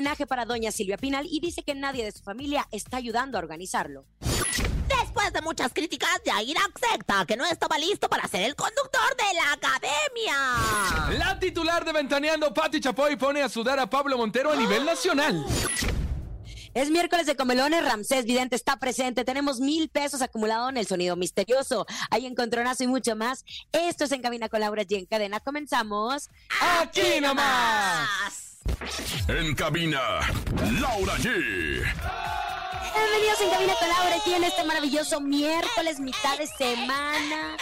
homenaje para doña Silvia Pinal y dice que nadie de su familia está ayudando a organizarlo. Después de muchas críticas, Jair acepta que no estaba listo para ser el conductor de la academia. La titular de Ventaneando, Patti Chapoy, pone a sudar a Pablo Montero a nivel nacional. Es miércoles de comelones, Ramsés Vidente está presente. Tenemos mil pesos acumulados en el sonido misterioso. Hay encontronazo y mucho más. Esto es En Cabina con Laura G. En cadena comenzamos. ¡Aquí nomás! En cabina, Laura G. Bienvenidos en Cabina con Laura G en este maravilloso miércoles, mitad de semana.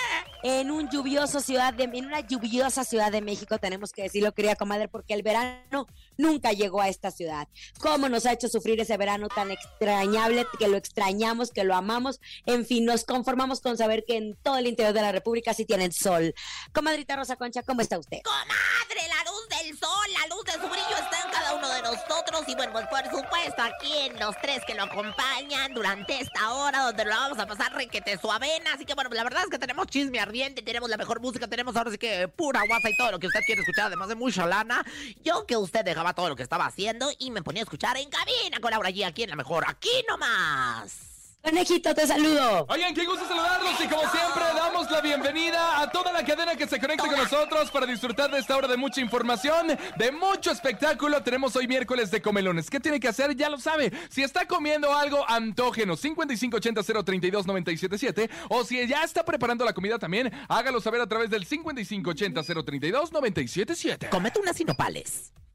En una lluviosa ciudad de México, tenemos que decirlo, querida comadre, porque el verano nunca llegó a esta ciudad. ¿Cómo nos ha hecho sufrir ese verano tan extrañable, que lo extrañamos, que lo amamos? En fin, nos conformamos con saber que en todo el interior de la República sí tienen sol. Comadrita Rosa Concha, ¿cómo está usted? Comadre, la luz del sol, la luz de su brillo está en cada uno de nosotros. Y bueno, pues por supuesto, aquí en los tres que lo acompañan durante esta hora, donde lo vamos a pasar requete suavena. Así que bueno, la verdad es que tenemos chisme ardiente, tenemos la mejor música, tenemos ahora sí que pura guasa y todo lo que usted quiere escuchar, además de mucha lana. Yo que usted dejaba todo lo que estaba haciendo y me ponía a escuchar en cabina con Laura G aquí en la mejor, aquí nomás. Conejito, te saludo. Oigan, qué gusto saludarlos y como siempre damos la bienvenida a toda la cadena que se conecta con nosotros para disfrutar de esta hora de mucha información, de mucho espectáculo. Tenemos hoy miércoles de comelones. ¿Qué tiene que hacer? Ya lo sabe. Si está comiendo algo antógeno, 5580-032-977 o si ya está preparando la comida también, hágalo saber a través del 5580-032-977. Comete unas sinopales.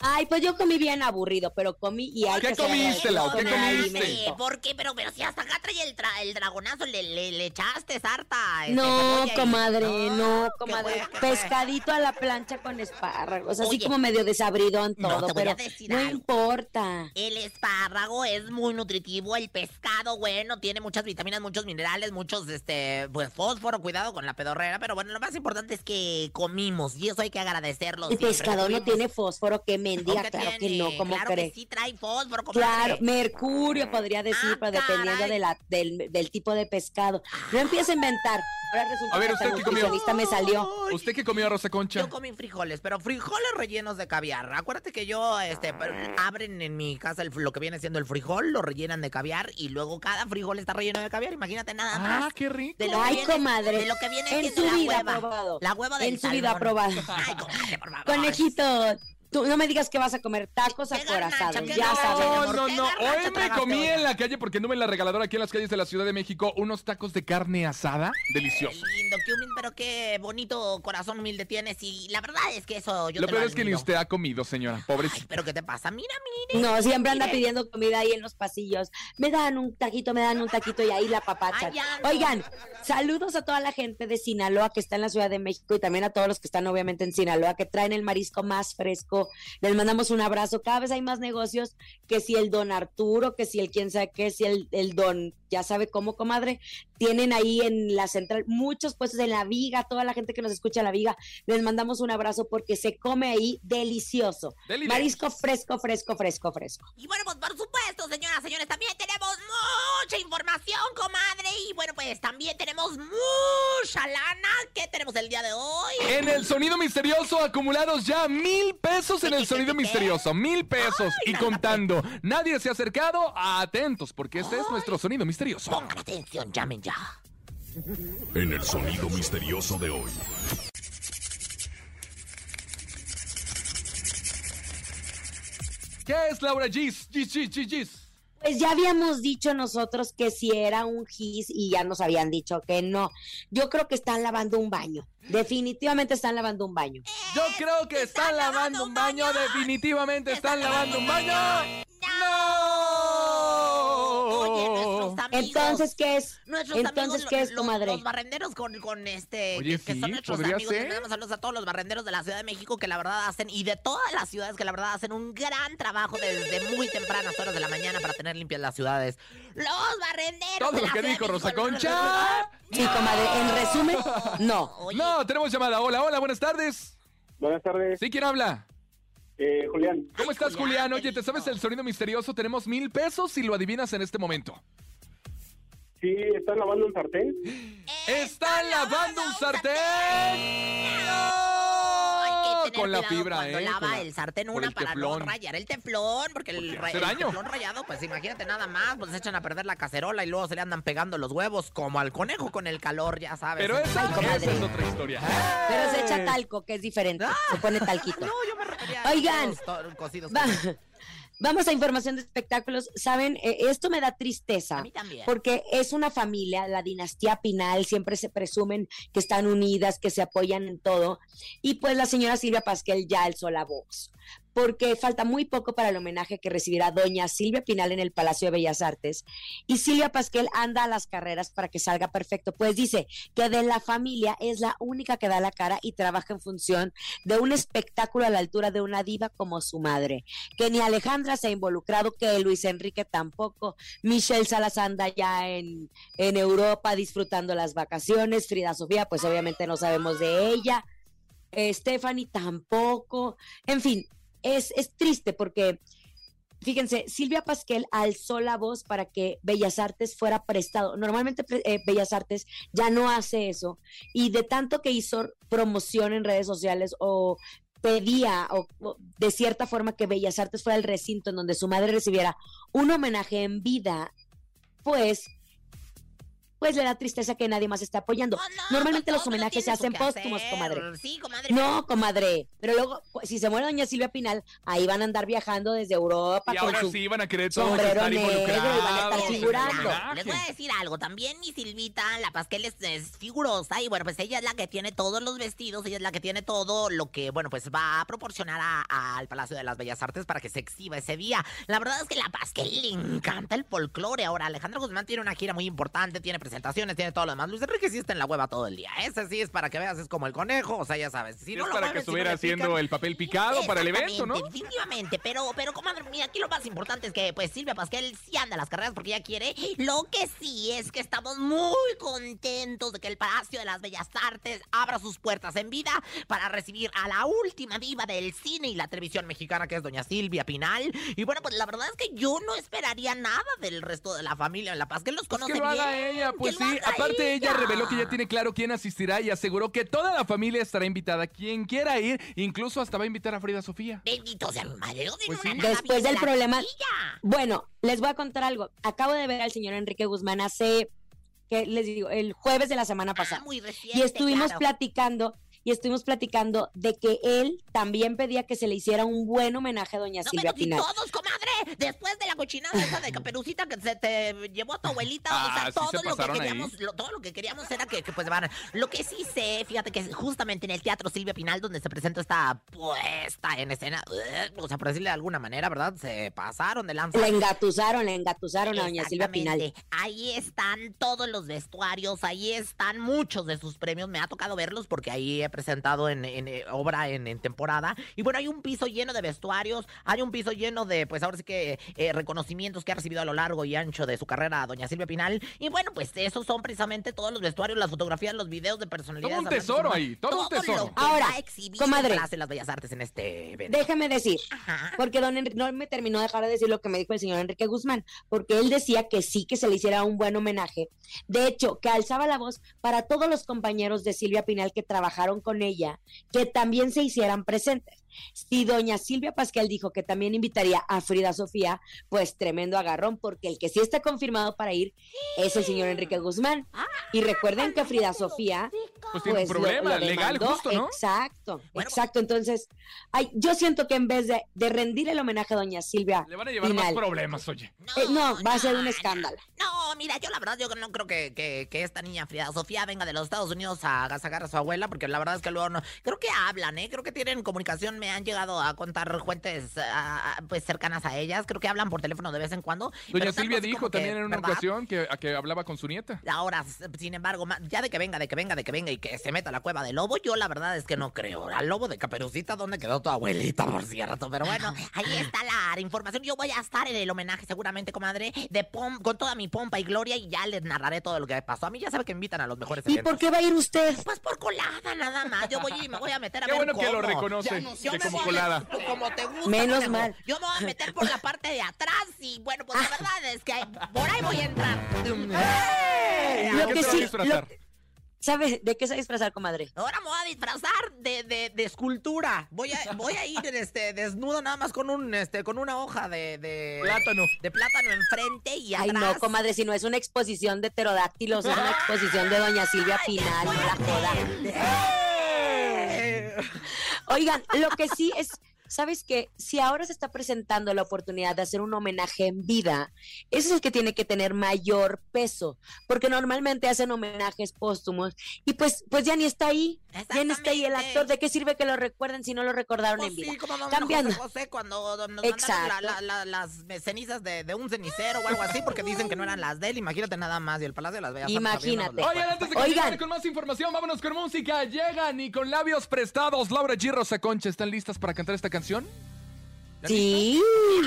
Ay, pues yo comí bien aburrido, pero comí y hay ¿Qué que comiste, Lau? ¿Qué comiste? ¿Por qué? Pero, pero si hasta acá trae el, tra- el dragonazo, le, le, le echaste sarta. este, No, y- comadre, no, comadre. Pescadito a la plancha con espárragos, así como medio desabridón no, todo, te voy a pero decir no algo. importa. El espárrago es muy nutritivo, el pescado, bueno, tiene muchas vitaminas, muchos minerales, muchos, este, pues fósforo, cuidado con la pedorrera, pero bueno, lo más importante es que comimos y eso hay que agradecerlo. El siempre, pescado no tiene fósforo, que mendiga, ¿Qué claro que no, ¿cómo claro cree? que sí trae fósforo. Claro, mercurio podría decir, Ah, pero dependiendo de la, del, del tipo de pescado. No empiece a inventar. Ahora resulta A ver, que ¿usted qué comió? nutricionista me salió. ¿Usted qué comió, Rosa Concha? Yo comí frijoles, pero frijoles rellenos de caviar. Acuérdate que yo, este, pero abren en mi casa el- lo que viene siendo el frijol, lo rellenan de caviar y luego cada frijol está relleno de caviar. Imagínate nada más. Ah, qué rico. De lo que Ay, viene- comadre. De lo que viene En su la vida hueva. aprobado. La hueva del En su vida salmón. aprobado. Ay, comadre, por favor. Conejito, Tú no me digas que vas a comer tacos ¿Qué acorazados, ya sabes. No, no, ¿Qué no. Hoy me comí en la calle porque anduve en la regaladora aquí en las calles de la Ciudad de México unos tacos de carne asada deliciosos. Qué lindo, qué humilde, pero qué bonito corazón humilde tienes. Y la verdad es que eso yo Lo te peor es que ni usted ha comido, señora. Ay, Pobrecita. pero ¿qué te pasa? Mira, mire. No, siempre anda mire. pidiendo comida ahí en los pasillos. Me dan un taquito, me dan un taquito y ahí la no. Oigan, saludos a toda la gente de Sinaloa que está en la Ciudad de México y también a todos los que están obviamente en Sinaloa que traen el marisco más fresco. Les mandamos un abrazo. Cada vez hay más negocios que si el don Arturo, que si el quién sabe qué, si el, el don, ya sabe cómo, comadre. Tienen ahí en la central muchos puestos en la viga, toda la gente que nos escucha en la viga. Les mandamos un abrazo porque se come ahí delicioso. Deli, deli. Marisco fresco, fresco, fresco, fresco. Y bueno, pues por supuesto, señoras, señores, también tenemos mucha información, comadre. Y bueno, pues también tenemos mucha lana. ¿Qué tenemos el día de hoy? En el sonido misterioso acumulados ya mil pesos en el sonido misterioso, mil pesos y contando. Nadie se ha acercado, atentos porque este es nuestro sonido misterioso. Pongan atención, llamen ya. En el sonido misterioso de hoy. ¿Qué es Laura Gis? Gis, Gis, Gis, Gis. Pues ya habíamos dicho nosotros que si era un gis y ya nos habían dicho que no. Yo creo que están lavando un baño. Definitivamente están lavando un baño. Yo creo que están lavando un baño, definitivamente están lavando un baño. Nuestros amigos. Entonces, ¿qué es? Nuestros Entonces, amigos, ¿qué es, los, comadre? los barrenderos con, con este, Oye, que, que sí, son nuestros podría amigos. Mandamos saludos a todos los barrenderos de la Ciudad de México que la verdad hacen, y de todas las ciudades que la verdad hacen un gran trabajo desde muy tempranas horas de la mañana para tener limpias las ciudades. Los barrenderos Todo de lo la que dijo México. Rosa Concha. Sí, comadre, en resumen, no. Oye, No, tenemos llamada. Hola, hola, buenas tardes. Buenas tardes, ¿Sí quién habla? eh, Julián. ¿Cómo estás, Julián, Julián? Oye, ¿te sabes el sonido misterioso? Tenemos mil pesos si lo adivinas en este momento. Sí, ¿están lavando un sartén? ¡Están lavando un sartén! Hay que tener Con la cuidado fibra, cuando ¿eh? lava Con la- el sartén por una el para teflón. no rayar el teflón, porque el, daño. teflón rayado, pues imagínate nada más, pues echan a perder la cacerola y luego se le andan pegando los huevos como al conejo con el calor, ya sabes. Pero esa, es otra historia. Pero se echa talco, que es diferente. Se pone talquito. No, yo me refería a Oigan. cocidos. Va- Vamos a información de espectáculos. Saben, Eh, esto me da tristeza. A mí también. Porque es una familia, la dinastía Pinal, siempre se presumen que están unidas, que se apoyan en todo. Y pues la señora Silvia Pasquel ya alzó la voz. Porque falta muy poco para el homenaje que recibirá doña Silvia Pinal en el Palacio de Bellas Artes. Y Silvia Pasquel anda a las carreras para que salga perfecto. Pues dice que de la familia es la única que da la cara y trabaja en función de un espectáculo a la altura de una diva como su madre. Que ni Alejandra se ha involucrado, que Luis Enrique tampoco. Michelle Salas anda ya en, Europa disfrutando las vacaciones. Frida Sofía, pues obviamente no sabemos de ella. Eh, Stephanie tampoco. En fin, es, es triste porque, fíjense, Silvia Pasquel alzó la voz para que Bellas Artes fuera prestado. Normalmente eh, Bellas Artes ya no hace eso. Y de tanto que hizo promoción en redes sociales o pedía o de cierta forma que Bellas Artes fuera el recinto en donde su madre recibiera un homenaje en vida, pues pues le da tristeza que nadie más esté apoyando. No, no, Normalmente pues los homenajes se hacen póstumos, comadre. Sí, comadre. No, comadre. Pero luego, pues, si se muere doña Silvia Pinal, ahí van a andar viajando desde Europa Y con ahora su... sí van a querer todos sombrero estar negro y van a estar figurando. Les voy a decir algo, también mi Silvita, la Pasquel es, es figurosa y bueno, pues ella es la que tiene todos los vestidos, ella es la que tiene todo lo que, bueno, pues va a proporcionar a- a- al Palacio de las Bellas Artes para que se exhiba ese día. La verdad es que la Pasquel le encanta el folclore. Ahora, Alejandro Guzmán tiene una gira muy importante, tiene presentaciones, tiene todo lo demás. Luis Enrique sí está en la hueva todo el día. Ese sí es para que veas, es como el conejo, o sea, ya sabes. Si no es lo para mueves, que si no estuviera haciendo pican, el papel picado para el evento, ¿no? Definitivamente, pero, pero comadre mía, aquí lo más importante es que pues Silvia Pasquel sí anda a las carreras porque ella quiere. Lo que sí es que estamos muy contentos de que el Palacio de las Bellas Artes abra sus puertas en vida para recibir a la última diva del cine y la televisión mexicana que es doña Silvia Pinal. Y bueno, pues la verdad es que yo no esperaría nada del resto de la familia. La Pasquel los Pues conoce que lo haga bien, ella, que pues sí. Aparte ella reveló que ya tiene claro quién asistirá y aseguró que toda la familia estará invitada. Quien quiera ir, incluso hasta va a invitar a Frida Sofía. Bendito sea madre. no Pues sí. Después del problema-. Bueno, les voy a contar algo. Acabo de ver al señor Enrique Guzmán hace, que les digo, el jueves de la semana Ah, pasada. muy reciente, Y estuvimos claro. platicando y estuvimos platicando de que él también pedía que se le hiciera un buen homenaje a doña No, Silvia pero si Pinal. todos, comadre, después de la cochinada esa de caperucita que se te llevó a tu abuelita, o Ah, sea, sí se todo lo que queríamos, lo- todo lo que queríamos era que, que, pues van. Lo que sí sé, fíjate que justamente en el Teatro Silvia Pinal donde se presenta esta puesta en escena, uh, o sea, por decirle de alguna manera, ¿verdad? Se pasaron de lanza. Le engatusaron, le engatusaron a doña Silvia Pinal. Ahí están todos los vestuarios, ahí están muchos de sus premios. Me ha tocado verlos porque ahí he presentado en, en, eh, obra en, en temporada. Y bueno, hay un piso lleno de vestuarios, hay un piso lleno de, pues ahora sí que eh, reconocimientos que ha recibido a lo largo y ancho de su carrera doña Silvia Pinal. Y bueno, pues esos son precisamente todos los vestuarios, las fotografías, los videos de personalidades. Todo un tesoro ahí, todo un tesoro. lo que Ahora, comadre. de las Bellas Artes en este evento. Déjame decir, Ajá. porque don Enrique no me terminó de dejar de decir lo que me dijo el señor Enrique Guzmán, porque él decía que sí, que se le hiciera un buen homenaje. De hecho, que alzaba la voz para todos los compañeros de Silvia Pinal que trabajaron con ella, que también se hicieran presentes. Si doña Silvia Pascal dijo que también invitaría a Frida Sofía, pues tremendo agarrón, porque el que sí está confirmado para ir es el señor Enrique Guzmán. Y recuerden que Frida Sofía Pues tiene un pues, problema lo legal, justo, ¿no? Exacto, Bueno, exacto. Entonces, ay, yo siento que en vez de, de rendir el homenaje a doña Silvia Le van a llevar más Pinal, problemas, oye. eh, no, va a ser un escándalo. No, mira, yo la verdad, yo no creo que, que, que esta niña Frida Sofía venga de los Estados Unidos a agasajar a su abuela, porque la verdad es que luego no. Creo que hablan, ¿eh? Creo que tienen comunicación, me han llegado a contar fuentes ah, ah, pues cercanas a ellas. Creo que hablan por teléfono de vez en cuando. Doña Silvia dijo que, también en una ¿verdad? ocasión que, a que hablaba con su nieta. Ahora, sin embargo, ya de que venga, de que venga, de que venga y que se meta a la cueva del lobo, yo la verdad es que no creo. Al lobo de Caperucita, ¿dónde quedó tu abuelita, por cierto? Pero bueno, ahí está la información. Yo voy a estar en el homenaje seguramente, comadre, de pom- con toda mi pompa y gloria y ya les narraré todo lo que pasó. A mí ya sabe que me invitan a los mejores ¿Y eventos. por qué va a ir usted? Pues por colada nada más. Yo voy y me voy a meter a Qué ver bueno que lo reconoce, Yo que me como voy a colada. meter Como te gusta. Menos conejo. mal. Yo me voy a meter por la parte de atrás y bueno, pues la verdad es que por ahí voy a entrar. ¿Y Lo que a sí? ¿Sabe de qué se va a disfrazar, comadre? Ahora me voy a disfrazar de, de, de escultura. Voy a, voy a ir este, desnudo nada más con un este, con una hoja de, de Plátano. De plátano enfrente y Ay, atrás. no, comadre, si no es una exposición de pterodáctilos, es una exposición de doña Silvia Pinal, no la joda. Eh. Oigan, lo que sí es, ¿sabes qué? Si ahora se está presentando la oportunidad de hacer un homenaje en vida, ese es el que tiene que tener mayor peso, porque normalmente hacen homenajes póstumos y pues, pues ya ni está ahí, ya ni está ahí el actor. ¿De qué sirve que lo recuerden si no lo recordaron Pues en vida? sí, como don Cambiando. José José cuando nos mandaron Exacto. la- la- la- las cenizas de, de un cenicero o algo así, porque dicen que no eran las de él. Imagínate nada más. Y el Palacio de las Bellas Imagínate. Oigan, antes de Oigan. continuar con más información, vámonos con música. Llegan y con labios prestados. Laura G. Rosa Concha, ¿están listas para cantar esta canción? ¿Ya Sí,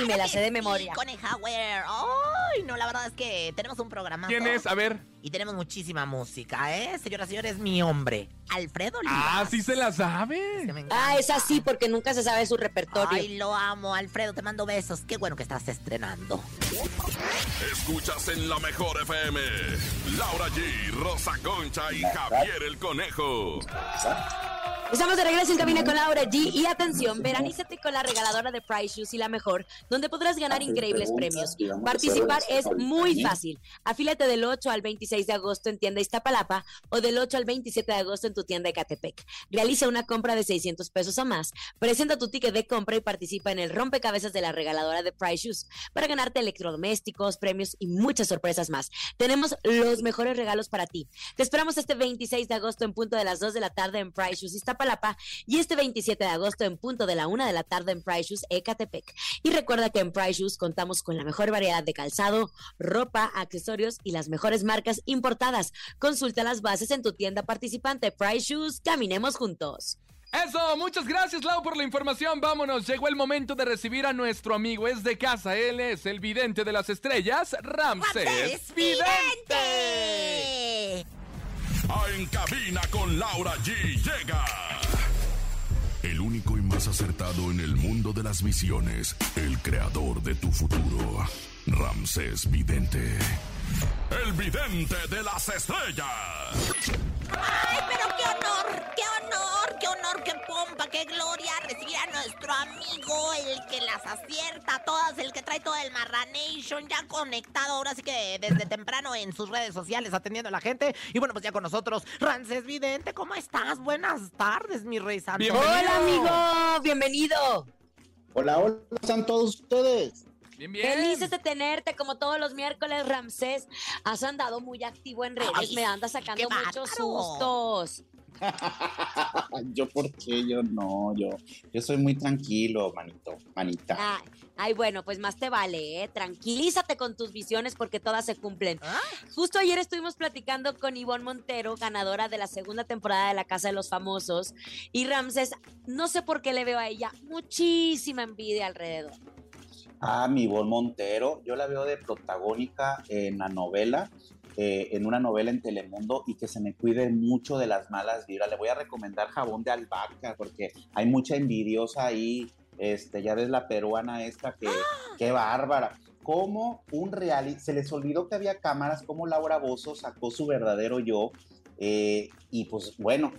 me la sé de memoria. Coneja Wear. Ay, no, la verdad es que tenemos un programa. ¿Quién es? A ver. Y tenemos muchísima música, ¿eh? Señoras y señores, mi hombre, Alfredo Olivas. Ah, sí se la Es sabe. que me Ah, es así porque nunca se sabe su repertorio. Ay, lo amo, Alfredo, te mando besos. Qué bueno que estás estrenando. Escuchas en la mejor FM. Laura G, Rosa Concha y Javier el Conejo. Estamos de regreso en cabina con Laura G. Y atención, veranízate con la regaladora de Price Shoes y la mejor, donde podrás ganar increíbles premios. Participar es muy fácil. Afílate del 8 al 26 de agosto en tienda Iztapalapa o del 8 al 27 de agosto en tu tienda Ecatepec. Realiza una compra de 600 pesos o más. Presenta tu ticket de compra y participa en el rompecabezas de la regaladora de Price Shoes para ganarte electrodomésticos, premios y muchas sorpresas más. Tenemos los mejores regalos para ti. Te esperamos este 26 de agosto en punto de las 2 de la tarde en Price Shoes Iztapalapa y este 27 de agosto en punto de la 1 de la tarde en Price Shoes Ecatepec. Y recuerda que en Price Shoes contamos con la mejor variedad de calzado, ropa, accesorios y las mejores marcas importadas. Consulta las bases en tu tienda participante Price Shoes. Caminemos juntos. Eso, muchas gracias Lau por la información. Vámonos, llegó el momento de recibir a nuestro amigo. Es de casa, él es el vidente de las estrellas, Ramsés Vidente. ¡Vidente! Ah, En cabina con Laura G llega. El único y más acertado en el mundo de las visiones. El creador de tu futuro. Ramsés Vidente. El vidente de las estrellas. ¡Ay, pero qué honor! ¡Qué honor! ¡Qué honor! qué pompa, qué gloria recibir a nuestro amigo, el que las acierta a todas, el que trae todo el Marranation, ya conectado ahora sí que desde temprano en sus redes sociales atendiendo a la gente. Y bueno, pues ya con nosotros, Rances Vidente, ¿cómo estás? Buenas tardes, mi rey santo. Bienvenido. Hola, amigo, bienvenido. Hola, hola, ¿cómo están todos ustedes? Bien, bien. Felices de tenerte como todos los miércoles, Ramsés. Has andado muy activo en redes, Ay, me andas sacando muchos sustos. yo, ¿por qué? Yo no, yo, yo soy muy tranquilo, manito, manita. Ay, ay, bueno, pues más te vale, ¿eh? Tranquilízate con tus visiones porque todas se cumplen. ¿Ah? Justo ayer estuvimos platicando con Ivonne Montero, ganadora de la segunda temporada de La Casa de los Famosos. Y Ramses, no sé por qué le veo a ella muchísima envidia alrededor. Ah, mi Ivonne Montero, yo la veo de protagónica en la novela, eh, en una novela en Telemundo y que se me cuide mucho de las malas vibras. Le voy a recomendar jabón de albahaca porque hay mucha envidiosa ahí. Este, ya ves la peruana esta que, qué bárbara. Como un reality, se les olvidó que había cámaras, como Laura Bozo sacó su verdadero yo. eh, y pues bueno,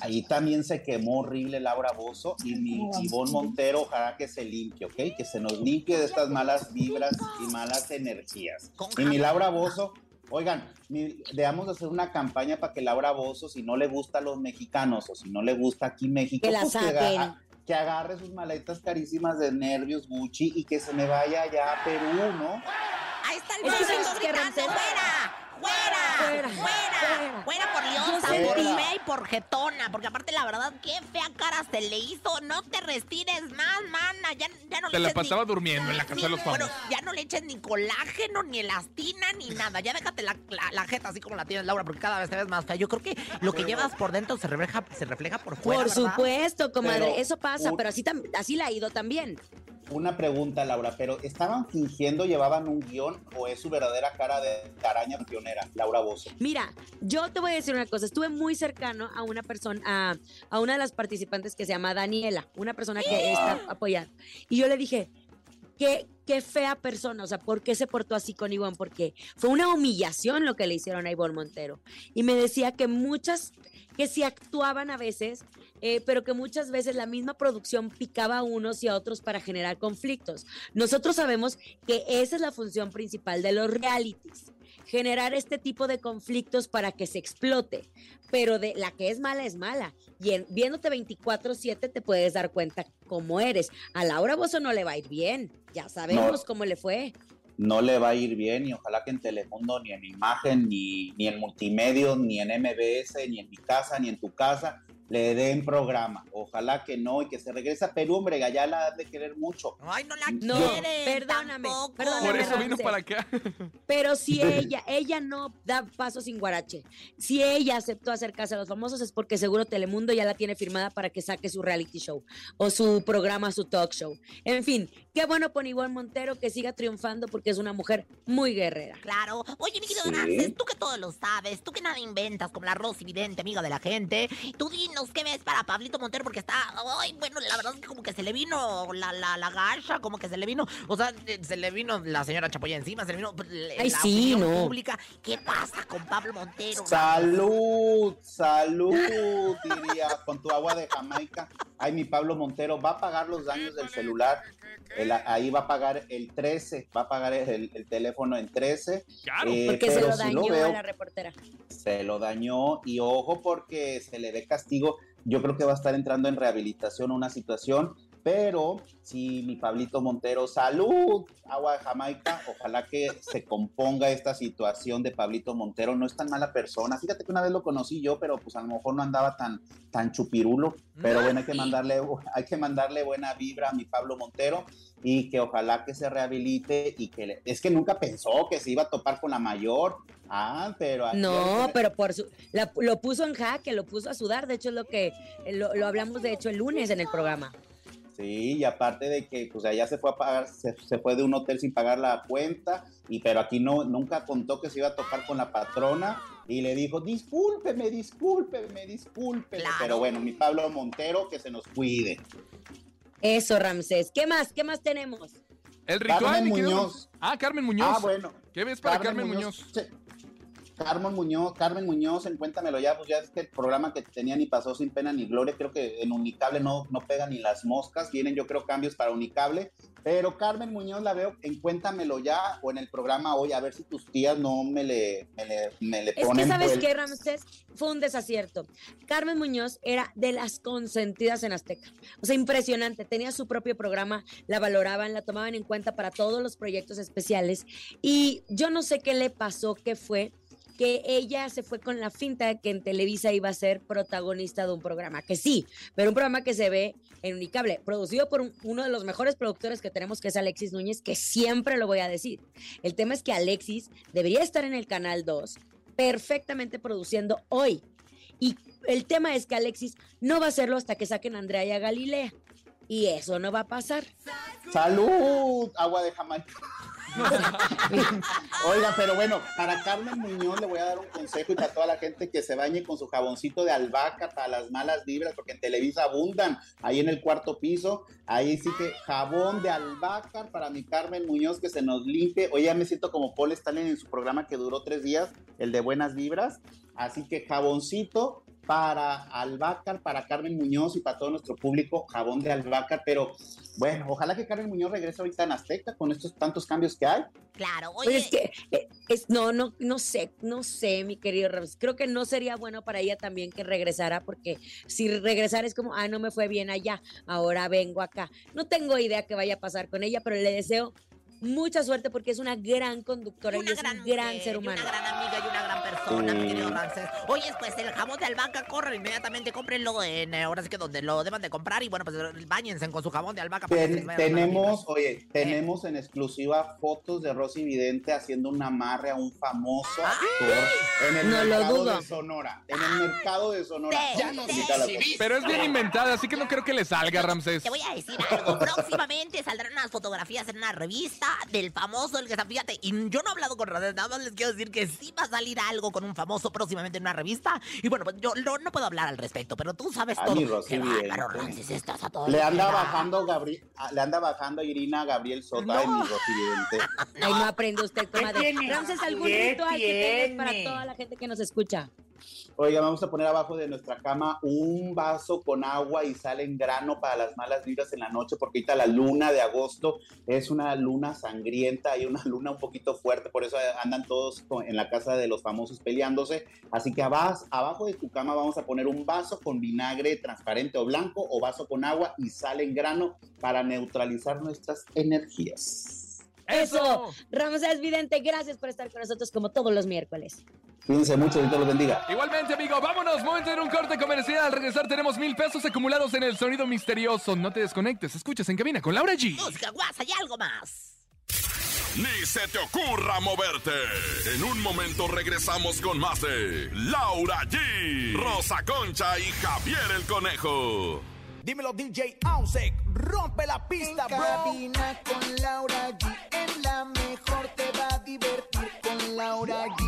ahí también se quemó horrible Laura Bozo y mi Ivonne Montero, ojalá que se limpie, ¿ok? Que se nos limpie de estas malas vibras y malas energías. Y mi. Laura Bozo, oigan, mi- debemos hacer una campaña para que Laura Bozo, si no le gusta a los mexicanos o si no le gusta aquí México, Que la pues saquen. aga- que agarre sus maletas carísimas de nervios Gucci y que se me vaya allá a Perú, ¿no? Ahí está el que que, gritando. ¡Fuera! Fuera, ¡Fuera! fuera. ¡Fuera por Yo liosa, sé por que- fea y por jetona! Porque aparte, la verdad, qué fea cara se le hizo. No te restires más, mana. Ya, ya no Se le la eches ni- pasaba durmiendo en la casa ni- de los Bueno, famosos. ya no le eches ni colágeno, ni elastina, ni nada. Ya déjate la, la, la jeta así como la tienes, Laura, porque cada vez te ves más fea. Yo creo que lo que llevas por dentro se refleja, se refleja por fuera, Por ¿verdad? supuesto, comadre, Pero eso pasa, pero así, así la ha ido también. Una pregunta, Laura, pero ¿estaban fingiendo, llevaban un guion o es su verdadera cara de araña pionera, Laura Bozo? Mira, yo te voy a decir una cosa, estuve muy cercano a una persona, a, a una de las participantes que se llama Daniela, una persona que está apoyada. Y yo le dije, qué, qué fea persona, o sea, ¿por qué se portó así con Ivonne? Porque fue una humillación lo que le hicieron a Ivonne Montero. Y me decía que muchas, que sí actuaban a veces, eh, pero que muchas veces la misma producción picaba a unos y a otros para generar conflictos. Nosotros sabemos que esa es la función principal de los realities generar este tipo de conflictos para que se explote. Pero de la que es mala es mala. Y en- viéndote 24/7 te puedes dar cuenta cómo eres. A Laura Bozo no le va a ir bien. Ya sabemos No. cómo le fue. No le va a ir bien y ojalá que en Telemundo, ni en Imagen, ni, ni en Multimedios, ni en MBS, ni en mi casa, ni en tu casa, le den programa. Ojalá que no y que se regrese a Perú, hombre, allá la ha de querer mucho. Ay, no la No, quieren perdóname, Por eso vino para acá. Pero si ella, ella no da paso sin guarache. Si ella aceptó acercarse a los famosos es porque seguro Telemundo ya la tiene firmada para que saque su reality show o su programa, su talk show. En fin, qué bueno por Ivonne Montero que siga triunfando porque es una mujer muy guerrera. Claro. Oye, mi querido Sí. Tú que todo lo sabes, tú que nada inventas como la Rosy Vidente, amiga de la gente, tú dinos qué ves para Pablito Montero porque está, ay, bueno, la verdad es que como que se le vino la, la, la gacha, como que se le vino, o sea, eh, se le vino la señora Chapoya encima, se le vino pues, Ay, la sí, no. pública. ¿Qué pasa con Pablo Montero? Salud, salud, diría, con tu agua de Jamaica. Ay, mi Pablo Montero va a pagar los daños del celular. El- ahí va a pagar el 13, va a pagar el, el teléfono en 13. Claro. Eh, Porque se lo dañó veo. a la reportera. se lo dañó y ojo porque se le dé castigo. Yo creo que va a estar entrando en rehabilitación una situación, pero si mi Pablito Montero, salud, agua de Jamaica, ojalá que se componga esta situación de Pablito Montero, no es tan mala persona. Fíjate que una vez lo conocí yo, pero pues a lo mejor no andaba tan, tan chupirulo, pero bueno, hay que mandarle, hay que mandarle buena vibra a mi Pablo Montero y que ojalá que se rehabilite y que le- es que nunca pensó que se iba a topar con la mayor. Ah, pero No, que- pero por su, la- lo puso en jaque, lo puso a sudar. De hecho, es lo que lo, lo hablamos de hecho el lunes en el programa. Sí, y aparte de que pues allá se fue a pagar, se, se fue de un hotel sin pagar la cuenta, y pero aquí no, nunca contó que se iba a topar con la patrona y le dijo, discúlpeme, discúlpeme, discúlpeme. Claro. Pero bueno, mi Pablo Montero, que se nos cuide. Eso, Ramsés. ¿Qué más? ¿Qué más tenemos? El ritual, Carmen Muñoz. Ah, Carmen Muñoz. Ah, bueno. ¿Qué ves para Carmen, Muñoz? se- Carmen Muñoz, Carmen Muñoz, en Cuéntamelo ya, pues ya es que el programa que tenía ni pasó sin pena ni gloria, creo que en Unicable no, no pega ni las moscas, vienen yo creo cambios para Unicable, pero Carmen Muñoz la veo en Cuéntamelo ya o en el programa hoy, a ver si tus tías no me le, me le, me le Es que, ponen. ¿sabes el- qué, Ramsés? Fue un desacierto. Carmen Muñoz era de las consentidas en Azteca. O sea, impresionante. Tenía su propio programa, la valoraban, la tomaban en cuenta para todos los proyectos especiales. Y yo no sé qué le pasó, qué fue, que ella se fue con la finta que en Televisa iba a ser protagonista de un programa. Que sí, pero un programa que se ve en Unicable, producido por un- uno de los mejores productores que tenemos, que es Alexis Núñez, que siempre lo voy a decir. El tema es que Alexis debería estar en el Canal 2 perfectamente produciendo hoy. Y el tema es que Alexis no va a hacerlo hasta que saquen a Andrea y a Galilea. Y eso no va a pasar. ¡Salud! Agua de Jamaica. Oiga, pero bueno, para Carmen Muñoz le voy a dar un consejo y para toda la gente que se bañe con su jaboncito de albahaca para las malas vibras, porque en Televisa abundan ahí en el cuarto piso. Ahí sí que jabón de albahaca para mi Carmen Muñoz que se nos limpie. Oye, ya me siento como Paul Stanley en su programa que duró tres días, el de Buenas Vibras. Así que jaboncito para Albácar, para Carmen Muñoz y para todo nuestro público, jabón de Albácar, pero bueno, ojalá que Carmen Muñoz regrese ahorita en Azteca con estos tantos cambios que hay. Claro, Pues oye. es que, eh, es, no, no, no sé, no sé, mi querido Rams. Creo que no sería bueno para ella también que regresara, porque si regresara es como, ah, no me fue bien allá, ahora vengo acá. No tengo idea qué vaya a pasar con ella, pero le deseo mucha suerte porque es una gran conductora y una es gran un gran mujer, ser y humano. Una gran amiga y una gran mi querido Ramses. Oye, pues el jamón de albahaca, corre inmediatamente, cómprenlo en eh, ahora sí que donde lo deban de comprar y bueno, pues bañense con su jamón de albahaca. para que tenemos, oye, tenemos en exclusiva fotos de Rosy Vidente haciendo un amarre a un famoso actor en el No lo mercado dudo. de Sonora. En el mercado de Sonora. Te- Ya nos te- invita a la foto. Pero es bien inventada, así que no creo que le salga, Ramsés. Te voy a decir algo. Próximamente saldrán unas fotografías en una revista del famoso, el que está, fíjate, y yo no he hablado con Ramses, nada más les quiero decir que sí va a salir algo con un famoso próximamente en una revista. Y bueno, pues yo no, no puedo hablar al respecto, pero tú sabes todo. mi Rosy Qué bárbaro, Vidente. Ramses, estás a todo. Le anda bajando Gabri- ah, le anda bajando Irina a Gabriel Soto ay, No. mi Rosy. Ay, no aprende usted, comadre. tiene? Ramses, algún ¿Qué ritual que tengas para toda la gente que nos escucha. Oiga, vamos a poner abajo de nuestra cama un vaso con agua y sal en grano para las malas vibras en la noche, porque ahorita la luna de agosto es una luna sangrienta y una luna un poquito fuerte, por eso andan todos en la casa de los famosos peleándose. Así que abas- abajo de tu cama vamos a poner un vaso con vinagre transparente o blanco o vaso con agua y sal en grano para neutralizar nuestras energías. Eso. Ramses Vidente, gracias por estar con nosotros como todos los miércoles. Cuídense mucho, Dios los bendiga. Igualmente, amigo, vámonos. Momento de un corte comercial. Al regresar tenemos mil pesos acumulados en el sonido misterioso. No te desconectes. Escuchas en cabina con Laura G. Música guasa y algo más. Ni se te ocurra moverte. En un momento regresamos con más de Laura G, Rosa Concha y Javier el Conejo. Dímelo DJ Ausek, rompe la pista, En bro. cabina con Laura G. En la mejor te va a divertir con Laura G. G,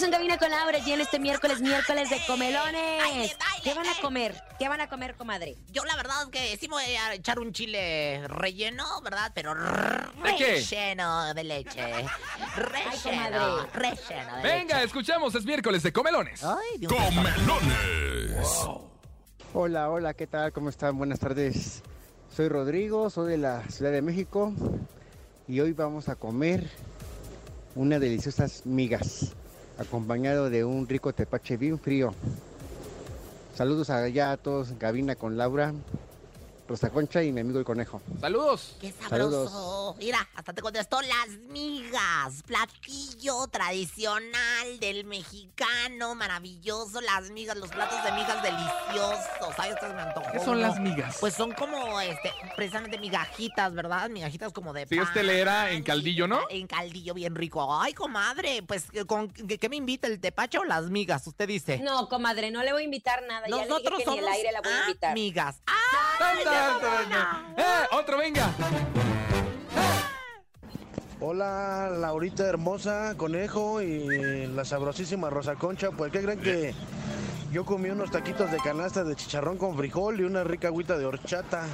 Regreso en cabina con Laura y en este miércoles, miércoles de comelones. baile, ¿Qué van a comer? ¿Qué van a comer, comadre? Yo la verdad es que sí me voy a echar un chile relleno, ¿verdad? Pero ¿De qué? relleno de leche. Relleno, comadre. relleno de Venga, leche. escuchamos. Es miércoles de comelones. Ay, Dios. Comelones. Hola, hola, ¿qué tal? ¿Cómo están? Buenas tardes. Soy Rodrigo, soy de la Ciudad de México y hoy vamos a comer unas deliciosas migas acompañado de un rico tepache bien frío. Saludos allá a todos en cabina con Laura, Rosa Concha y mi amigo el conejo. Saludos. Qué sabroso. Saludos. Mira, hasta te contestó las migas. Platillo tradicional del mexicano, maravilloso. Las migas, los platos de migas deliciosos. Ay, esto me antojó. ¿Qué son uno. las migas? Pues son como, este, precisamente migajitas, ¿verdad? Migajitas como de Sí, es pan telera en caldillo, ¿no? En caldillo bien rico. Ay, comadre, pues, ¿con qué, qué me invita el tepache o las migas? Usted dice. No, comadre, no le voy a invitar nada. ya le dije Nosotros que somos ni el aire la voy a invitar. amigas. Tan, ¡Eh! ¡Otro, venga! Hola, Laurita hermosa, conejo y la sabrosísima Rosa Concha. Pues, ¿qué creen que Yo comí unos taquitos de canasta de chicharrón con frijol y una rica agüita de horchata.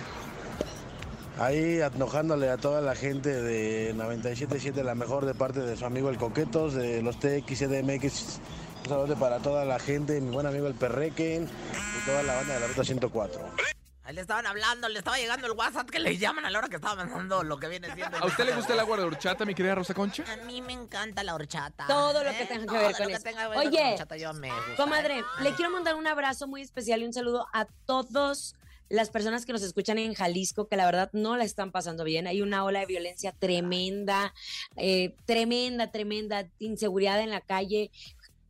Ahí enojándole a toda la gente de 97.7, la mejor de parte de su amigo el Coquetos, de los TX, CDMX. Un saludo para toda la gente, mi buen amigo el Perrequen y toda la banda de la Ruta 104. Ahí le estaban hablando, le estaba llegando el WhatsApp que le llaman a la hora que estaba mandando lo que viene siendo. ¿A usted le gusta el agua de horchata, mi querida Rosa Concha? A mí me encanta la horchata. Todo lo que ¿eh? tenga que Todo ver lo con que eso. tenga que ver con Oye, horchata, yo me gusta, Comadre, ¿eh? le quiero mandar un abrazo muy especial y un saludo a todos las personas que nos escuchan en Jalisco, que la verdad no la están pasando bien. Hay una ola de violencia tremenda, eh, tremenda, tremenda, inseguridad en la calle.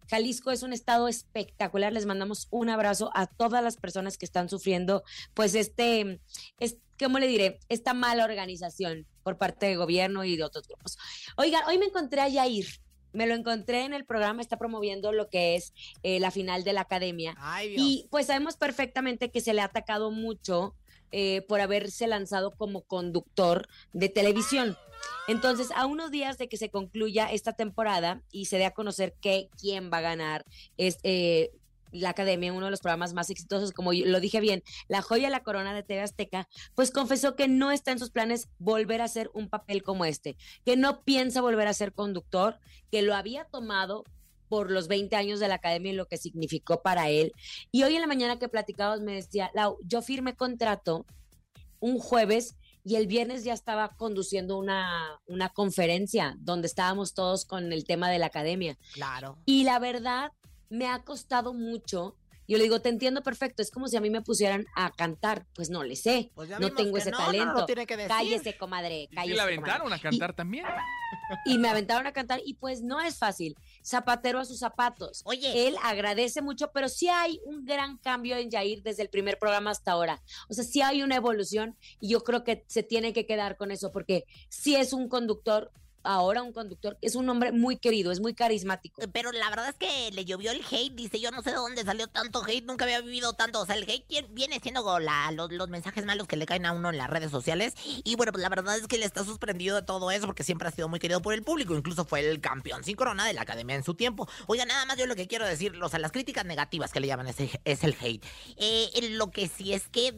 Jalisco es un estado espectacular. Les mandamos un abrazo a todas las personas que están sufriendo, pues este, es, ¿cómo le diré? Esta mala organización por parte del gobierno y de otros grupos. Oigan, hoy me encontré a Yair. Me lo encontré en el programa, está promoviendo lo que es eh, la final de la academia. Ay. Y pues sabemos perfectamente que se le ha atacado mucho eh, por haberse lanzado como conductor de televisión. Entonces, a unos días de que se concluya esta temporada y se dé a conocer que quién va a ganar es eh, la academia, uno de los programas más exitosos, como yo- lo dije bien, la joya la corona de TV Azteca, pues confesó que no está en sus planes volver a hacer un papel como este, que no piensa volver a ser conductor, que lo había tomado por los 20 años de la academia y lo que significó para él. Y hoy en la mañana que platicábamos me decía, Lau, yo firmé contrato un jueves y el viernes ya estaba conduciendo una, una conferencia donde estábamos todos con el tema de la academia. Claro. Y la verdad, me ha costado mucho. Yo le digo, te entiendo perfecto, es como si a mí me pusieran a cantar, pues no le sé, Pues no tengo ese no, no talento. lo tiene que decir. cállese, comadre, Y cállese. sí la comadre. aventaron a cantar también. Y me aventaron a cantar y pues no es fácil. Zapatero a sus zapatos. Oye. Él agradece mucho, pero sí hay un gran cambio en Jair desde el primer programa hasta ahora. O sea, sí hay una evolución y yo creo que se tiene que quedar con eso porque sí es un conductor, ahora un conductor, es un hombre muy querido, es muy carismático. Pero la verdad es que le llovió el hate, dice, yo no sé de dónde salió tanto hate, nunca había vivido tanto, o sea, el hate viene siendo la- los, los mensajes malos que le caen a uno en las redes sociales, y bueno, pues la verdad es que él está suspendido de todo eso porque siempre ha sido muy querido por el público, incluso fue el campeón sin corona de la academia en su tiempo. Oiga, nada más yo lo que quiero decir, o sea, las críticas negativas que le llaman es, es el hate. Eh, lo que sí es que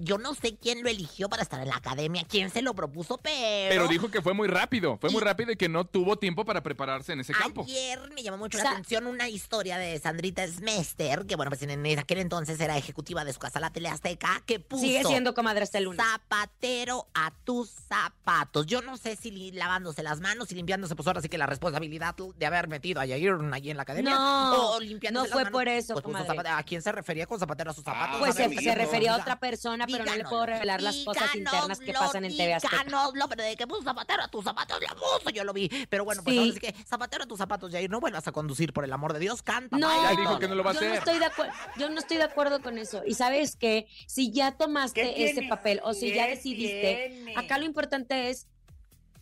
yo no sé quién lo eligió para estar en la academia, quién se lo propuso, pero... Pero dijo que fue muy rápido, fue muy rápido y que no tuvo tiempo para prepararse en ese campo. Ayer me llamó mucho la atención una historia de Sandrita Smester, que bueno, pues en aquel entonces era ejecutiva de su casa, la Tele Azteca, que puso... Sigue siendo comadre hasta el lunes. Zapatero a tus zapatos. Yo no sé si lavándose las manos y limpiándose, pues ahora sí que la responsabilidad de haber metido a Yair allí en la academia. No, o limpiándose no las fue manos, por eso, pues puso ¿A quién se refería con zapatero a sus zapatos? Pues se, refería a otra persona, pero no le puedo revelar las cosas internas que pasan en TV Azteca. díganoslo, pero de que puso zapatero a tus zapatos, la puso, yo lo vi. Pero bueno, pues Sí. ahora sí que zapatero a tus zapatos, Jair, no vuelvas a conducir, por el amor de Dios, canta. No, baila y dijo todo. que no lo va a yo no estoy de acuerdo, yo no estoy de acuerdo con eso. Y sabes que si ya tomaste ese papel o si ya decidiste, acá lo importante es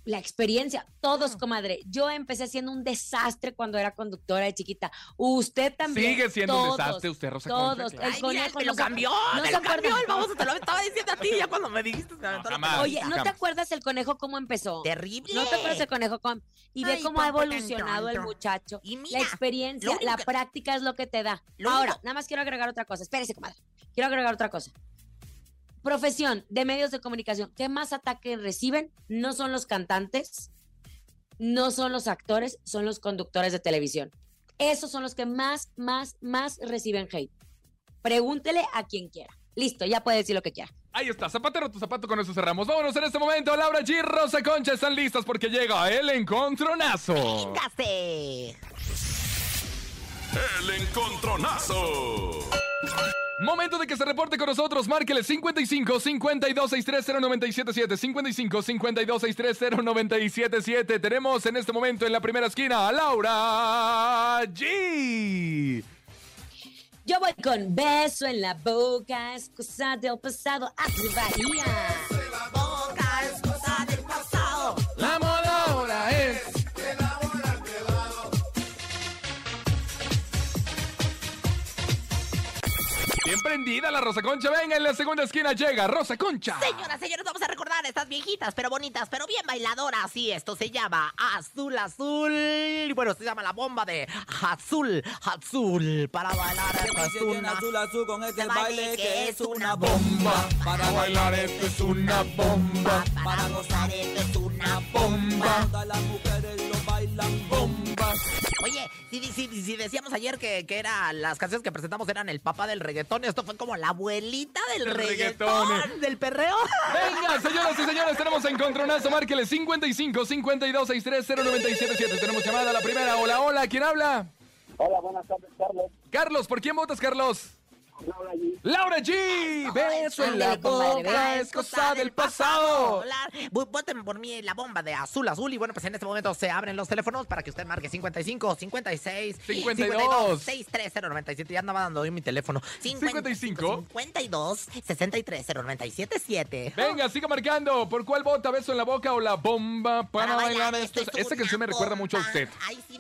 la experiencia. Todos, comadre. Yo empecé siendo un desastre cuando era conductora de chiquita. Usted también. Sigue siendo un desastre usted, Rosa Todos. Concha, claro. El Ay, conejo mira, me no lo se- cambió, no me se lo cambió el baboso, te lo estaba diciendo a ti ya cuando me dijiste. se aventó la jamás. Oye, ¿no te acuerdas el conejo cómo empezó? Terrible. ¿No te acuerdas el conejo cómo? Y ve Ay, cómo ha evolucionado el muchacho. Y mira, la experiencia, la que- práctica es lo que te da. Ahora, único- nada más quiero agregar otra cosa. Espérese, comadre. Quiero agregar otra cosa. Profesión de medios de comunicación. ¿Qué más ataque reciben? No son los cantantes, no son los actores, son los conductores de televisión. Esos son los que más, más, más reciben hate. Pregúntele a quien quiera. Listo, ya puede decir lo que quiera. Ahí está, zapatero tu zapato, con eso cerramos. Vámonos en este momento, Laura G, Rosa Concha, están listas porque llega el encontronazo. ¡Véngase! El encontronazo. Momento de que se reporte con nosotros. Márquele 55 52 630 977 55 52 630 977 Tenemos en este momento en la primera esquina a Laura G. Yo voy con beso en la boca, es cosa del pasado. La Rosa Concha. Venga, en la segunda esquina llega Rosa Concha. Señoras, señores, vamos a recordar a estas viejitas, pero bonitas, pero bien bailadoras. Y esto se llama Azul Azul. Y bueno, se llama la bomba de Azul Azul. Para bailar esto es una azul azul con este Este baile baile que es una bomba. Para bailar esto es una bomba. Para gozar esto es una bomba. Todas las mujeres lo bailan bomba. Oye, si, si, si decíamos ayer que, que era, las canciones que presentamos eran el papá del reggaetón, esto fue como la abuelita del reggaetón. del perreo. Venga, señoras y señores, tenemos encontronazo. Márquele 55 52 63 0977. Tenemos llamada a la primera. Hola, hola, ¿quién habla? Hola, buenas tardes, Carlos. Carlos, ¿por quién votas, Carlos? Laura G. Laura G. Beso en la boca, es cosa del pasado. Voten por mí la bomba de azul azul. Y bueno, pues en este momento se abren los teléfonos para que usted marque 55 56 52. 63097. Ya andaba dando hoy mi teléfono. 55. 52 63 0977. Venga, siga marcando. ¿Por cuál vota? ¿Beso en la boca o la bomba para, bailar, esto? esto es Esta canción me recuerda mucho a usted.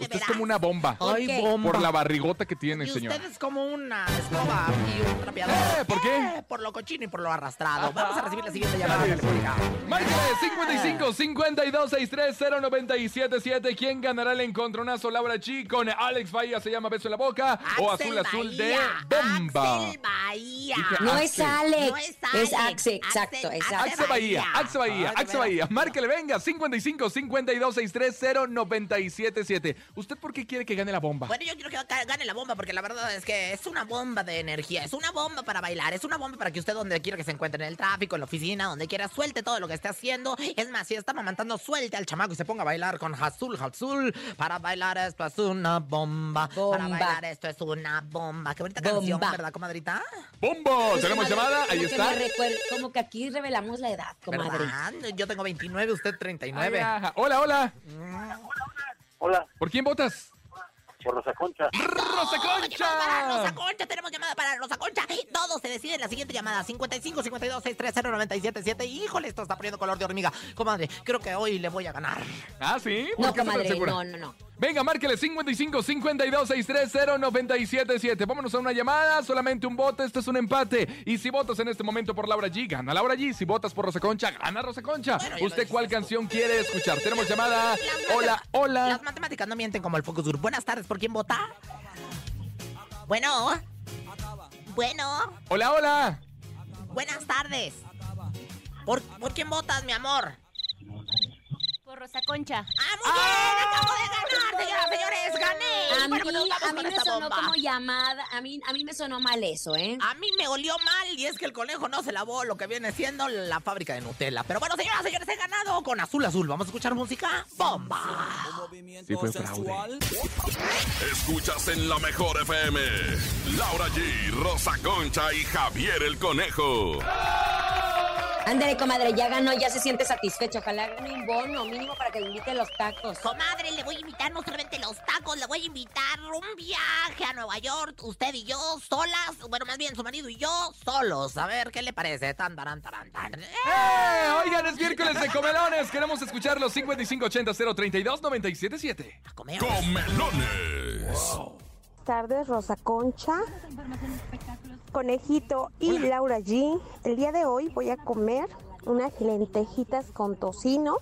Usted es como una bomba. Ay, bomba. Por la barrigota que tiene, señor. usted es como una escoba y un trapeador. Eh, ¿por qué? Eh, por lo cochino y por lo arrastrado. Vamos a recibir la siguiente llamada telefónica. Márquele 55 52 63 0977. ¿Quién ganará el encontronazo? Laura G con Alex Bahía se llama Beso en la boca o Axel Azul Azul de Bomba. Axel Bahía. No Axel. es Alex. No es Es Alex. Axe, exacto, Axel- exacto. Axe Bahía, Axe Bahía, Ay, de Axe veras. Bahía. Márquele, venga, 55 52 63 0977. ¿Usted por qué quiere que gane la bomba? Bueno, yo quiero que ga- gane la bomba porque la verdad es que es una bomba de energía, es una bomba para bailar, es una bomba para que usted donde quiera que se encuentre, en el tráfico, en la oficina, donde quiera, suelte todo lo que esté haciendo. Es más, si está mamantando, suelte al chamaco y se ponga a bailar con Azul Azul. Para bailar esto es una bomba. Para Bomba. bailar esto es una bomba. Qué bonita canción. ¿verdad, comadrita? ¡Bombo! Pues, ¿Tenemos llamada? como Ahí que está. como que aquí revelamos la edad, comadre. ¿Verdad? Yo tengo 29, usted 39. Ay. Hola, hola. Hola, ¿Por quién votas? Por Rosa Concha. ¡Rosa Llamada para Rosa Concha! Concha, tenemos llamada para Rosa Concha. Todo se decide en la siguiente llamada: 55 52 630 977. Híjole, esto está poniendo color de hormiga. Comadre, creo que hoy le voy a ganar. Ah, sí. ¿Por No, comadre, no, no, no. Venga, márquele 55 52 630 977. Vámonos a una llamada, solamente un voto, este es un empate. Y si votas en este momento por Laura G, gana Laura G. Si votas por Rosa Concha, gana Rosa Concha. Bueno, ¿Usted cuál tú. canción quiere escuchar? Tenemos llamada. Hola, hola. Las matemáticas no mienten como el Focus Group. Buenas tardes, ¿por quién vota? Bueno. Bueno. Hola, hola. Buenas tardes. ¿Por, por quién votas, mi amor? Rosa Concha. ¡Ah, muy bien! ¡Acabo de ganar, señoras, señores! ¡Gané! A Bueno, mí, pues vamos a mí me esta sonó bomba. como llamada, a mí, a mí me sonó mal eso, ¿eh? A mí me olió mal y es que el conejo no se lavó lo que viene siendo la fábrica de Nutella. Pero bueno, señoras, señores, he ganado con Azul Azul. Vamos a escuchar música. ¡Bomba! Sí, fue fraude. Escuchas en la mejor FM. Laura G, Rosa Concha y Javier el Conejo. Ándale, comadre, ya ganó, ya se siente satisfecho. Ojalá gane un bono mínimo para que le invite los tacos. Comadre, le voy a invitar no solamente los tacos, le voy a invitar un viaje a Nueva York, usted y yo, solas, bueno, más bien su marido y yo, solos. A ver, ¿qué le parece? Tan, taran, taran, tan. ¡Eh! ¡Eh! Oigan, es miércoles de comelones. Queremos escuchar los 5580 032 977. A comer. Comelones. tardes, Rosa Concha, Conejito y Laura G. El día de hoy voy a comer unas lentejitas con tocino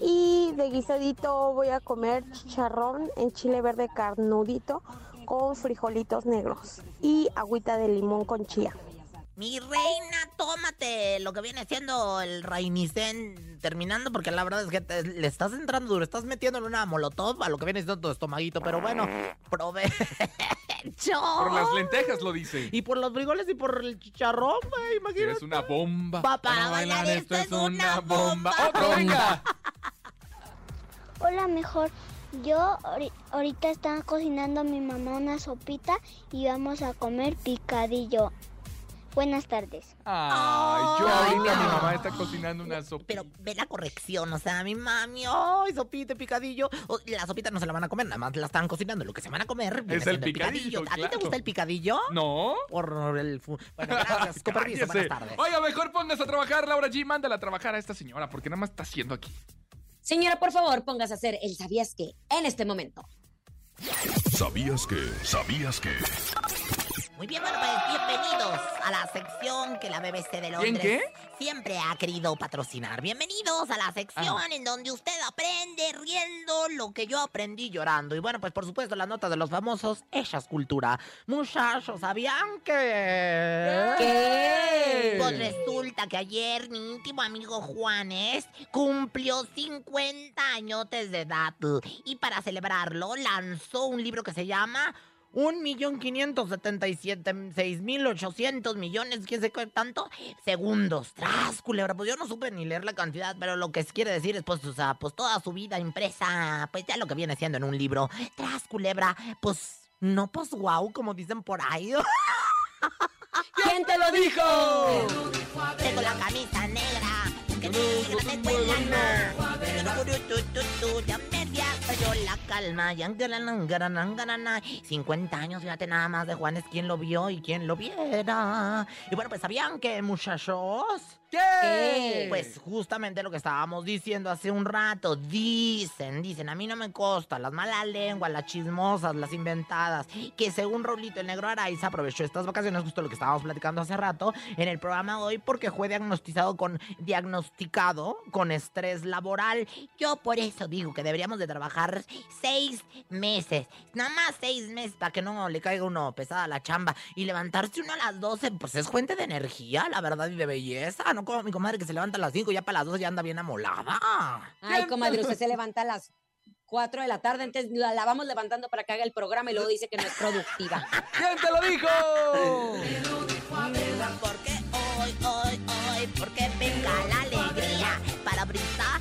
y de guisadito voy a comer chicharrón en chile verde carnudito con frijolitos negros y agüita de limón con chía. Mi reina, tómate lo que viene siendo el Rainicén terminando, porque la verdad es que te- le estás entrando duro, estás metiendo en una molotov a lo que viene siendo tu estomaguito, pero bueno, provecho. Por las lentejas lo dice. Y por los frijoles y por el chicharrón, güey, imagínate. Es una bomba. Pa- para bailar esto es una bomba. Otro, venga. Hola, mejor. Yo ahori- ahorita estaba cocinando a mi mamá una sopita y vamos a comer picadillo. Buenas tardes. Ay, yo ahorita mi mamá está cocinando una sopa. Pero ve la corrección, o sea, mi mami, ay, sopita, y picadillo. O- la sopita no se la van a comer, nada más la están cocinando. Lo que se van a comer viene Es el picadillo, ¿A ti te gusta el picadillo? No. Por el... Bueno, gracias, con permiso, buenas tardes. Oiga, mejor póngase a trabajar, Laura G. Mándala a trabajar a esta señora, porque nada más está haciendo aquí. Señora, por favor, póngase a hacer el sabías que en este momento. ¿Sabías que? ¿Sabías que? Muy Muy bien, bueno, pues bienvenidos a la sección que la BBC de Londres qué? siempre ha querido patrocinar. Bienvenidos a la sección Ah. en donde usted aprende riendo lo que yo aprendí llorando. Y bueno, pues por supuesto las notas de los famosos, ella es cultura. Muchachos, ¿sabían que...? ¿Qué? Pues resulta que ayer mi íntimo amigo Juanes cumplió 50 añotes de edad. Y para celebrarlo lanzó un libro que se llama... Un millón quinientos setenta y siete seis mil ochocientos millones, quién sé qué tanto, segundos. Tras, culebra, pues yo no supe ni leer la cantidad, pero lo que quiere decir es, pues, o sea, pues toda su vida impresa, pues ya lo que viene siendo en un libro. Tras, culebra, pues, no, pues, wow, como dicen por ahí. ¿Quién te lo dijo? Tengo la camisa negra, que negra tengo yo la calma. Yangaranangaranangarana. 50 años, fíjate nada más de Juanes, quién lo vio y quién lo viera. Y bueno, pues sabían que, muchachos. ¿Qué? Pues justamente lo que estábamos diciendo hace un rato. Dicen, dicen, a mí no me consta, las malas lenguas, las chismosas, las inventadas, que según Rolito el Negro Araiza aprovechó estas vacaciones, justo lo que estábamos platicando hace rato, en el programa de hoy, porque fue diagnosticado con, diagnosticado con estrés laboral. Yo por eso digo que deberíamos de trabajar seis meses, nada más seis meses, para que no le caiga uno pesada la chamba, y levantarse uno a las 12, pues es fuente de energía, la verdad, y de belleza, no como mi comadre que se levanta a las 5 y ya para las 12 ya anda bien amolada. Ay, comadre, usted se levanta a las 4 de la tarde, entonces la, la vamos levantando para que haga el programa y luego dice que no es productiva. ¿Quién te lo dijo? Porque hoy, hoy, hoy, porque venga la alegría para brisar,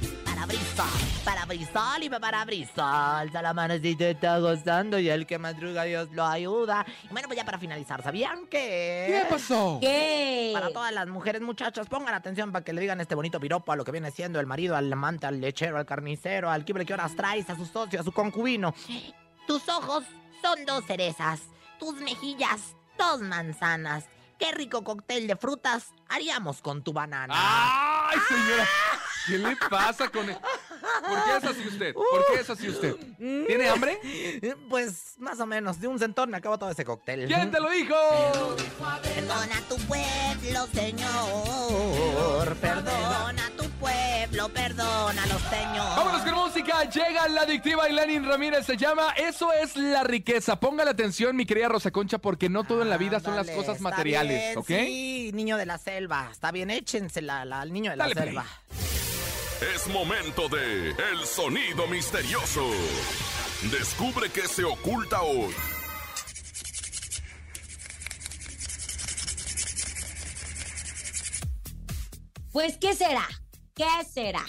para brisar y para brisar. Ya la manecita está gozando y el que madruga Dios lo ayuda. Y bueno, pues ya para finalizar, ¿sabían que? ¿Qué pasó? ¿Qué? Para todas las mujeres, muchachas, pongan atención para que le digan este bonito piropo a lo que viene siendo el marido, al amante, al lechero, al carnicero, al quibre que horas traes, a su socio, a su concubino. Tus ojos son dos cerezas, tus mejillas, dos manzanas. Qué rico cóctel de frutas haríamos con tu banana. ¡Ay, señora! ¿Qué le pasa con él? ¿Por qué es así usted? ¿Por qué es así usted? ¿Tiene hambre? Pues más o menos, de un centón me acabo todo ese cóctel. ¿Quién te lo dijo? Perdona tu pueblo, Señor. Perdona tu pueblo, perdónalo, Señor. Vámonos con música. Llega la adictiva y Lenin Ramírez. Se llama Eso es la riqueza. Póngale atención, mi querida Rosa Concha, porque no todo en la vida son las Ándale, cosas está materiales, bien, ¿ok? Sí, niño de la selva. Está bien, échensela al al niño de la Dale play. selva. Es momento de El Sonido Misterioso. Descubre qué se oculta hoy. Pues, ¿qué será? ¿Qué será?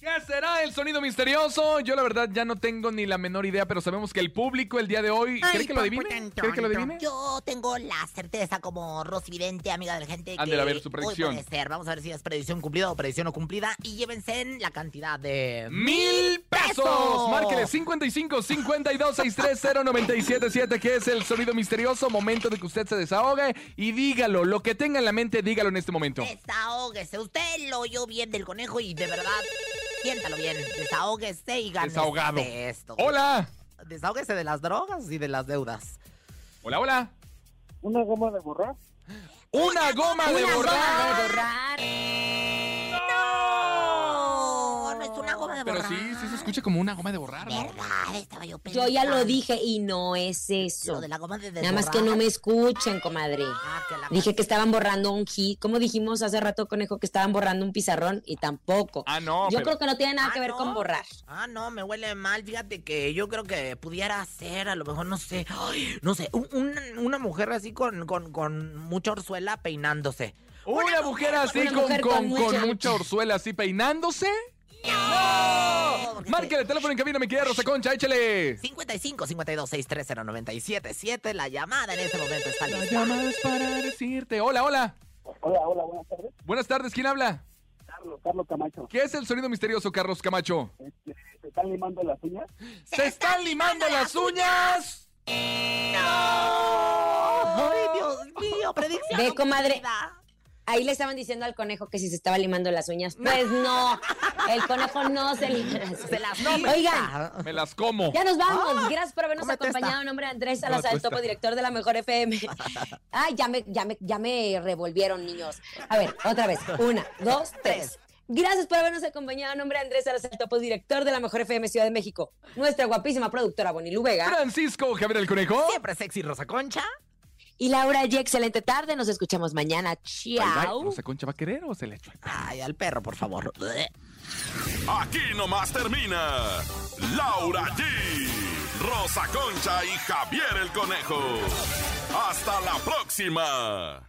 ¿Qué será el sonido misterioso? Yo la verdad ya no tengo ni la menor idea, pero sabemos que el público el día de hoy... ¿Cree que lo adivine? ¿Cree que lo adivine? Yo tengo la certeza como Rosy Vidente, amiga de la gente, que a ver su hoy predicción. puede ser. Vamos a ver si es predicción cumplida o predicción no cumplida. Y llévense en la cantidad de... ¡Mil pesos! Márquele 55 52 630 977 que es el sonido misterioso. Momento de que usted se desahogue y dígalo. Lo que tenga en la mente, dígalo en este momento. Desahóguese. Usted lo oyó bien del conejo y de verdad, siéntalo bien. Desahóguese y gánese Desahogado. esto. ¡Hola! Desahóguese de las drogas y de las deudas. Hola, hola. ¿Una goma de borrar? ¡Una goma de Una borrar! goma de borrar. Es una goma de Pero borrar. sí, sí se escucha como una goma de borrar, ¿no? Verdad, estaba yo Yo pensando. ya lo dije y no es eso. Lo de la goma de Nada más que no me escuchen, comadre. Ah, que la Dije que estaban borrando un hit. Como dijimos hace rato, conejo, que estaban borrando un pizarrón y tampoco. Ah, no, Yo pero- creo que no tiene nada Ah, que ver ¿no? con borrar. Ah, no, me huele mal. Fíjate que yo creo que pudiera ser, a lo mejor, no sé, ay, no sé, un- un- una mujer así con, con, con mucha orzuela peinándose. Una mujer así una con, mujer con, con mucha orzuela así peinándose. ¡No! Márquele teléfono en cabina, mi querida Rosa Concha, échale. 55 52 630 977 La llamada en este momento está La lista. llamas para decirte. Hola, hola. Hola, hola, buenas tardes. Buenas tardes, ¿quién habla? Carlos, Carlos Camacho. ¿Qué es el sonido misterioso, Carlos Camacho? Este, ¿Se están limando las uñas? ¡Se están limando las uñas! ¡Ay, Dios mío! Predicción. Ve, no comadre. Ahí le estaban diciendo al conejo que si se estaba limando las uñas. Pues no. El conejo no se libera. Se las nombra. Oigan, Me las como. ya nos vamos. Ah, Gracias por habernos acompañado. En nombre de Andrés No, Salazar, el topo director de la Mejor FM. Ay, ya me, ya, me, ya me revolvieron, niños. A ver, otra vez. Una, dos, tres. Gracias por habernos acompañado. En nombre de Andrés Salazar, el topo director de la Mejor FM Ciudad de México. Nuestra guapísima productora Bonilu Vega. Francisco Javier el Conejo. Siempre sexy Rosa Concha. Y Laura G. Excelente tarde. Nos escuchamos mañana. Chao. ¿No se concha va a querer o se le echó? Ay, al perro, por favor. Aquí nomás termina Laura G, Rosa Concha y Javier el Conejo. Hasta la próxima.